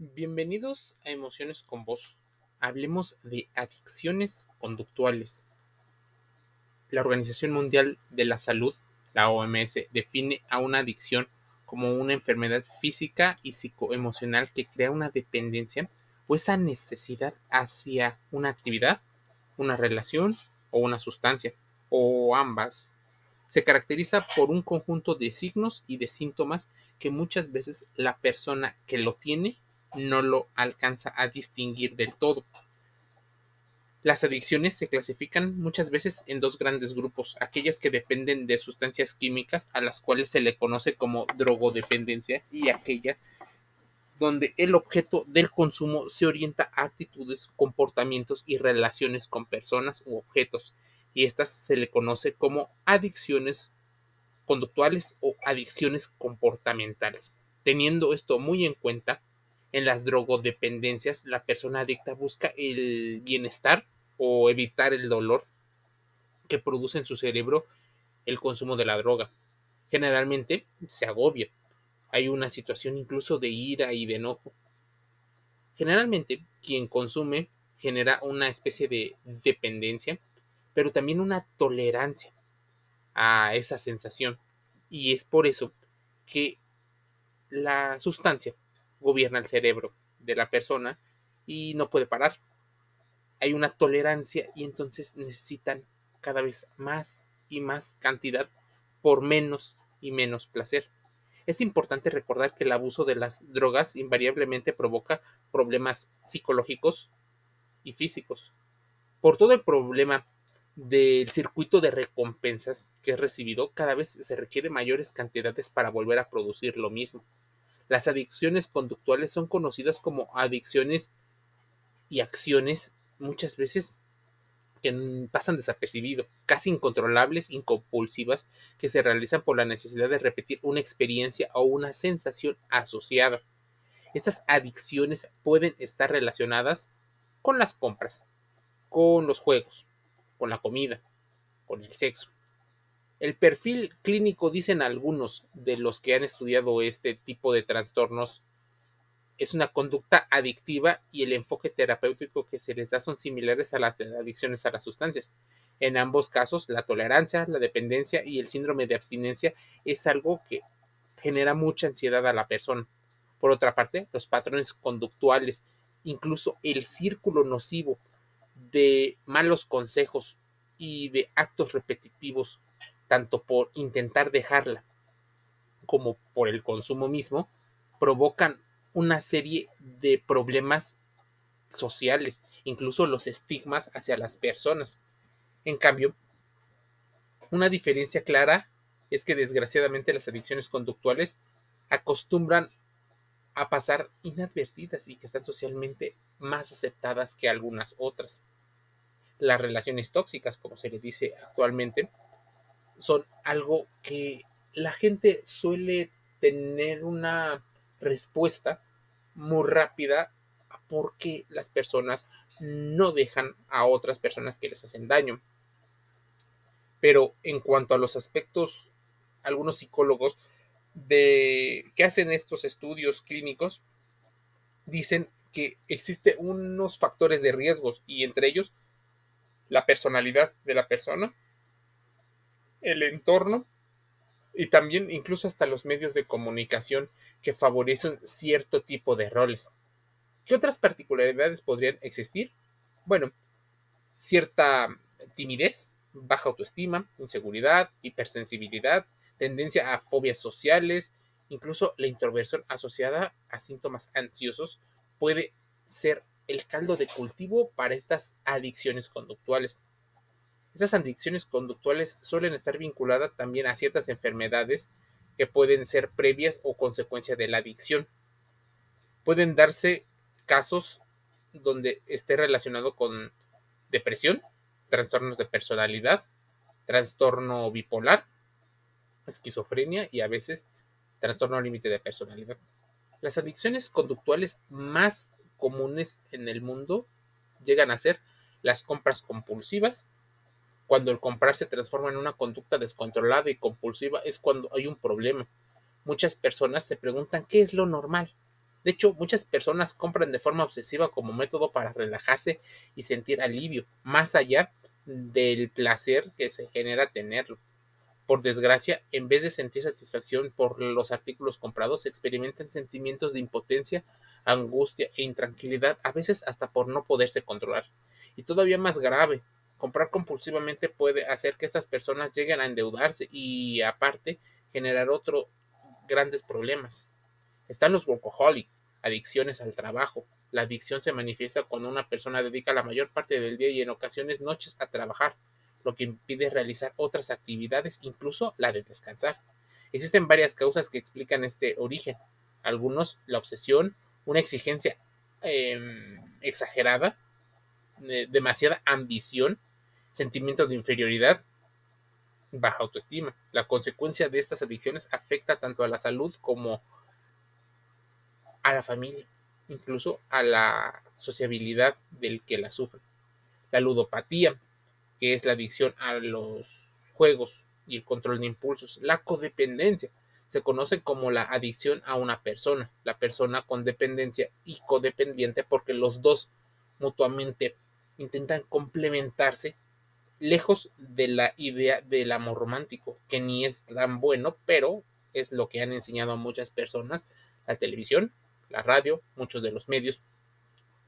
Bienvenidos a Emociones con Vos. Hablemos de adicciones conductuales. La Organización Mundial de la Salud, la OMS, define a una adicción como una enfermedad física y psicoemocional que crea una dependencia o esa necesidad hacia una actividad, una relación o una sustancia, o ambas. Se caracteriza por un conjunto de signos y de síntomas que muchas veces la persona que lo tiene no lo alcanza a distinguir del todo. Las adicciones se clasifican muchas veces en dos grandes grupos, aquellas que dependen de sustancias químicas a las cuales se le conoce como drogodependencia y aquellas donde el objeto del consumo se orienta a actitudes, comportamientos y relaciones con personas u objetos, y estas se le conoce como adicciones conductuales o adicciones comportamentales. Teniendo esto muy en cuenta, en las drogodependencias, la persona adicta busca el bienestar o evitar el dolor que produce en su cerebro el consumo de la droga. Generalmente se agobia. Hay una situación incluso de ira y de enojo. Generalmente quien consume genera una especie de dependencia, pero también una tolerancia a esa sensación. Y es por eso que la sustancia gobierna el cerebro de la persona y no puede parar. Hay una tolerancia y entonces necesitan cada vez más y más cantidad por menos y menos placer. Es importante recordar que el abuso de las drogas invariablemente provoca problemas psicológicos y físicos. Por todo el problema del circuito de recompensas que es recibido, cada vez se requiere mayores cantidades para volver a producir lo mismo. Las adicciones conductuales son conocidas como adicciones y acciones muchas veces que pasan desapercibido, casi incontrolables, incompulsivas, que se realizan por la necesidad de repetir una experiencia o una sensación asociada. Estas adicciones pueden estar relacionadas con las compras, con los juegos, con la comida, con el sexo. El perfil clínico, dicen algunos de los que han estudiado este tipo de trastornos, es una conducta adictiva y el enfoque terapéutico que se les da son similares a las adicciones a las sustancias. En ambos casos, la tolerancia, la dependencia y el síndrome de abstinencia es algo que genera mucha ansiedad a la persona. Por otra parte, los patrones conductuales, incluso el círculo nocivo de malos consejos y de actos repetitivos tanto por intentar dejarla como por el consumo mismo, provocan una serie de problemas sociales, incluso los estigmas hacia las personas. En cambio, una diferencia clara es que desgraciadamente las adicciones conductuales acostumbran a pasar inadvertidas y que están socialmente más aceptadas que algunas otras. Las relaciones tóxicas, como se le dice actualmente, son algo que la gente suele tener una respuesta muy rápida porque las personas no dejan a otras personas que les hacen daño. Pero en cuanto a los aspectos, algunos psicólogos de que hacen estos estudios clínicos dicen que existen unos factores de riesgos y entre ellos la personalidad de la persona, el entorno y también incluso hasta los medios de comunicación que favorecen cierto tipo de roles. ¿Qué otras particularidades podrían existir? Bueno, cierta timidez, baja autoestima, inseguridad, hipersensibilidad, tendencia a fobias sociales, incluso la introversión asociada a síntomas ansiosos puede ser el caldo de cultivo para estas adicciones conductuales. Estas adicciones conductuales suelen estar vinculadas también a ciertas enfermedades que pueden ser previas o consecuencia de la adicción. Pueden darse casos donde esté relacionado con depresión, trastornos de personalidad, trastorno bipolar, esquizofrenia y a veces trastorno límite de personalidad. Las adicciones conductuales más comunes en el mundo llegan a ser las compras compulsivas, cuando el comprar se transforma en una conducta descontrolada y compulsiva es cuando hay un problema. Muchas personas se preguntan qué es lo normal. De hecho, muchas personas compran de forma obsesiva como método para relajarse y sentir alivio, más allá del placer que se genera tenerlo. Por desgracia, en vez de sentir satisfacción por los artículos comprados, experimentan sentimientos de impotencia, angustia e intranquilidad, a veces hasta por no poderse controlar. Y todavía más grave, comprar compulsivamente puede hacer que estas personas lleguen a endeudarse y aparte generar otros grandes problemas. Están los workaholics, adicciones al trabajo. La adicción se manifiesta cuando una persona dedica la mayor parte del día y en ocasiones noches a trabajar, lo que impide realizar otras actividades, incluso la de descansar. Existen varias causas que explican este origen. Algunos, la obsesión, una exigencia em, exagerada, demasiada ambición, sentimiento de inferioridad, baja autoestima. La consecuencia de estas adicciones afecta tanto a la salud como a la familia, incluso a la sociabilidad del que la sufre. La ludopatía, que es la adicción a los juegos y el control de impulsos. La codependencia, se conoce como la adicción a una persona, la persona con dependencia y codependiente porque los dos mutuamente intentan complementarse lejos de la idea del amor romántico, que ni es tan bueno, pero es lo que han enseñado a muchas personas, la televisión, la radio, muchos de los medios.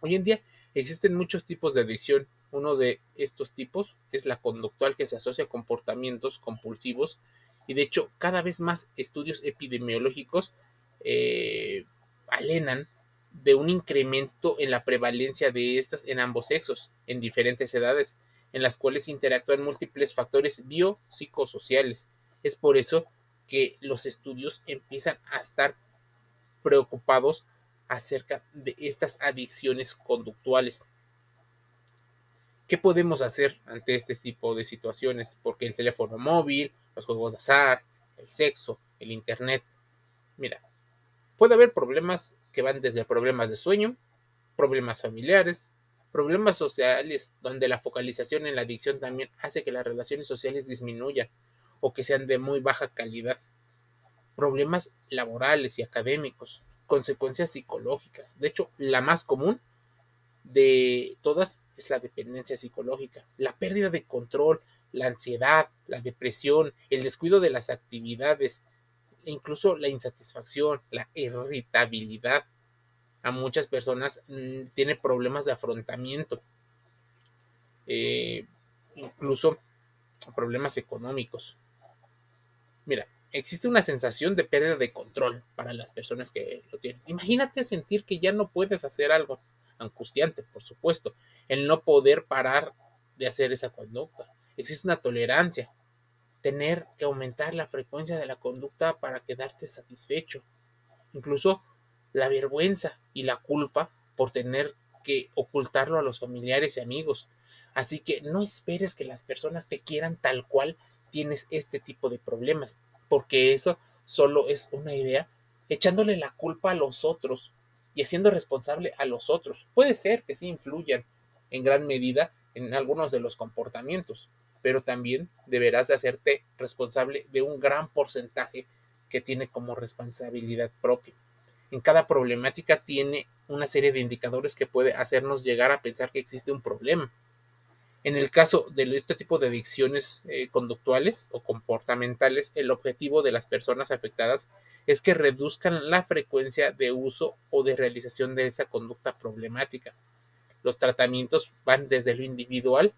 Hoy en día existen muchos tipos de adicción. Uno de estos tipos es la conductual que se asocia a comportamientos compulsivos y de hecho cada vez más estudios epidemiológicos eh, alenan de un incremento en la prevalencia de estas en ambos sexos, en diferentes edades, en las cuales interactúan múltiples factores biopsicosociales. Es por eso que los estudios empiezan a estar preocupados acerca de estas adicciones conductuales. ¿Qué podemos hacer ante este tipo de situaciones? Porque el teléfono móvil, los juegos de azar, el sexo, el internet. Mira, puede haber problemas que van desde problemas de sueño, problemas familiares, problemas sociales, donde la focalización en la adicción también hace que las relaciones sociales disminuyan o que sean de muy baja calidad problemas laborales y académicos, consecuencias psicológicas. De hecho, la más común de todas es la dependencia psicológica, la pérdida de control, la ansiedad, la depresión, el descuido de las actividades, e incluso la insatisfacción, la irritabilidad. A muchas personas mm, tiene problemas de afrontamiento, eh, incluso problemas económicos. Mira, existe una sensación de pérdida de control para las personas que lo tienen. Imagínate sentir que ya no puedes hacer algo angustiante, por supuesto, el no poder parar de hacer esa conducta. Existe una tolerancia, tener que aumentar la frecuencia de la conducta para quedarte satisfecho. Incluso la vergüenza y la culpa por tener que ocultarlo a los familiares y amigos. Así que no esperes que las personas te quieran tal cual tienes este tipo de problemas porque eso solo es una idea, echándole la culpa a los otros y haciendo responsable a los otros. Puede ser que sí influyan en gran medida en algunos de los comportamientos, pero también deberás de hacerte responsable de un gran porcentaje que tiene como responsabilidad propia. En cada problemática tiene una serie de indicadores que puede hacernos llegar a pensar que existe un problema en el caso de este tipo de adicciones eh, conductuales o comportamentales, el objetivo de las personas afectadas es que reduzcan la frecuencia de uso o de realización de esa conducta problemática. Los tratamientos van desde lo individual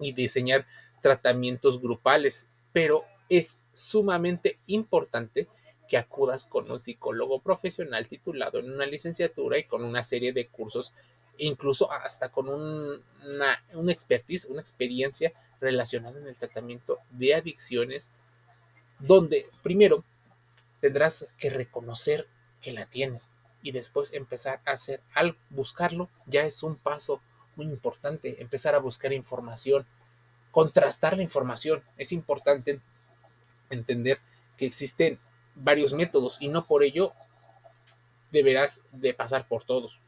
y diseñar tratamientos grupales, pero es sumamente importante que acudas con un psicólogo profesional titulado en una licenciatura y con una serie de cursos incluso hasta con una, expertise, una experiencia relacionada en el tratamiento de adicciones, donde primero tendrás que reconocer que la tienes y después empezar a hacer al buscarlo ya es un paso muy importante, empezar a buscar información, contrastar la información. Es importante entender que existen varios métodos y no por ello deberás de pasar por todos.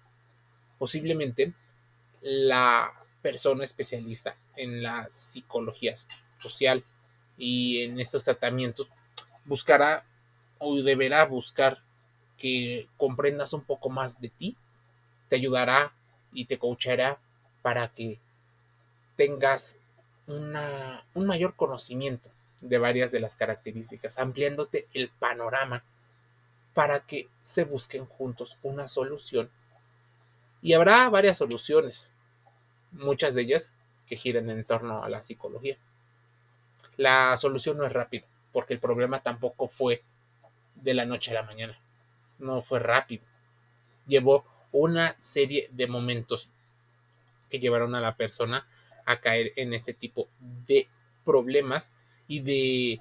Posiblemente la persona especialista en la psicología social y en estos tratamientos buscará o deberá buscar que comprendas un poco más de ti, te ayudará y te coachará para que tengas una, un mayor conocimiento de varias de las características, ampliándote el panorama para que se busquen juntos una solución. Y habrá varias soluciones, muchas de ellas que giran en torno a la psicología. La solución no es rápida, porque el problema tampoco fue de la noche a la mañana. No fue rápido. Llevó una serie de momentos que llevaron a la persona a caer en este tipo de problemas y de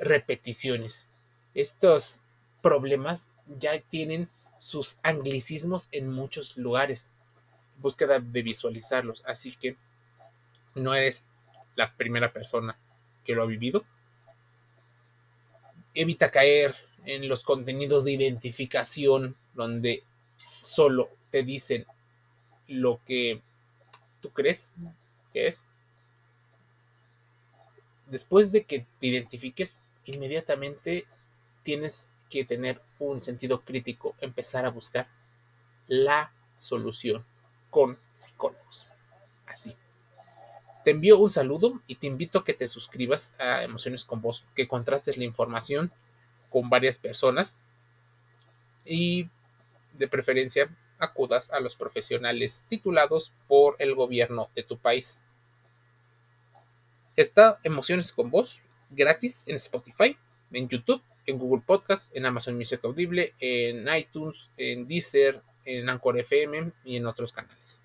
repeticiones. Estos problemas ya tienen sus anglicismos en muchos lugares. Búsqueda de visualizarlos. Así que no eres la primera persona que lo ha vivido. Evita caer en los contenidos de identificación donde solo te dicen lo que tú crees que es. Después de que te identifiques, inmediatamente tienes que tener un sentido crítico, empezar a buscar la solución con psicólogos. Así. Te envío un saludo y te invito a que te suscribas a Emociones con Vos, que contrastes la información con varias personas y de preferencia acudas a los profesionales titulados por el gobierno de tu país. Está Emociones con Voz gratis en Spotify, en YouTube, en Google Podcast, en Amazon Music Audible, en iTunes, en Deezer, en Anchor FM y en otros canales.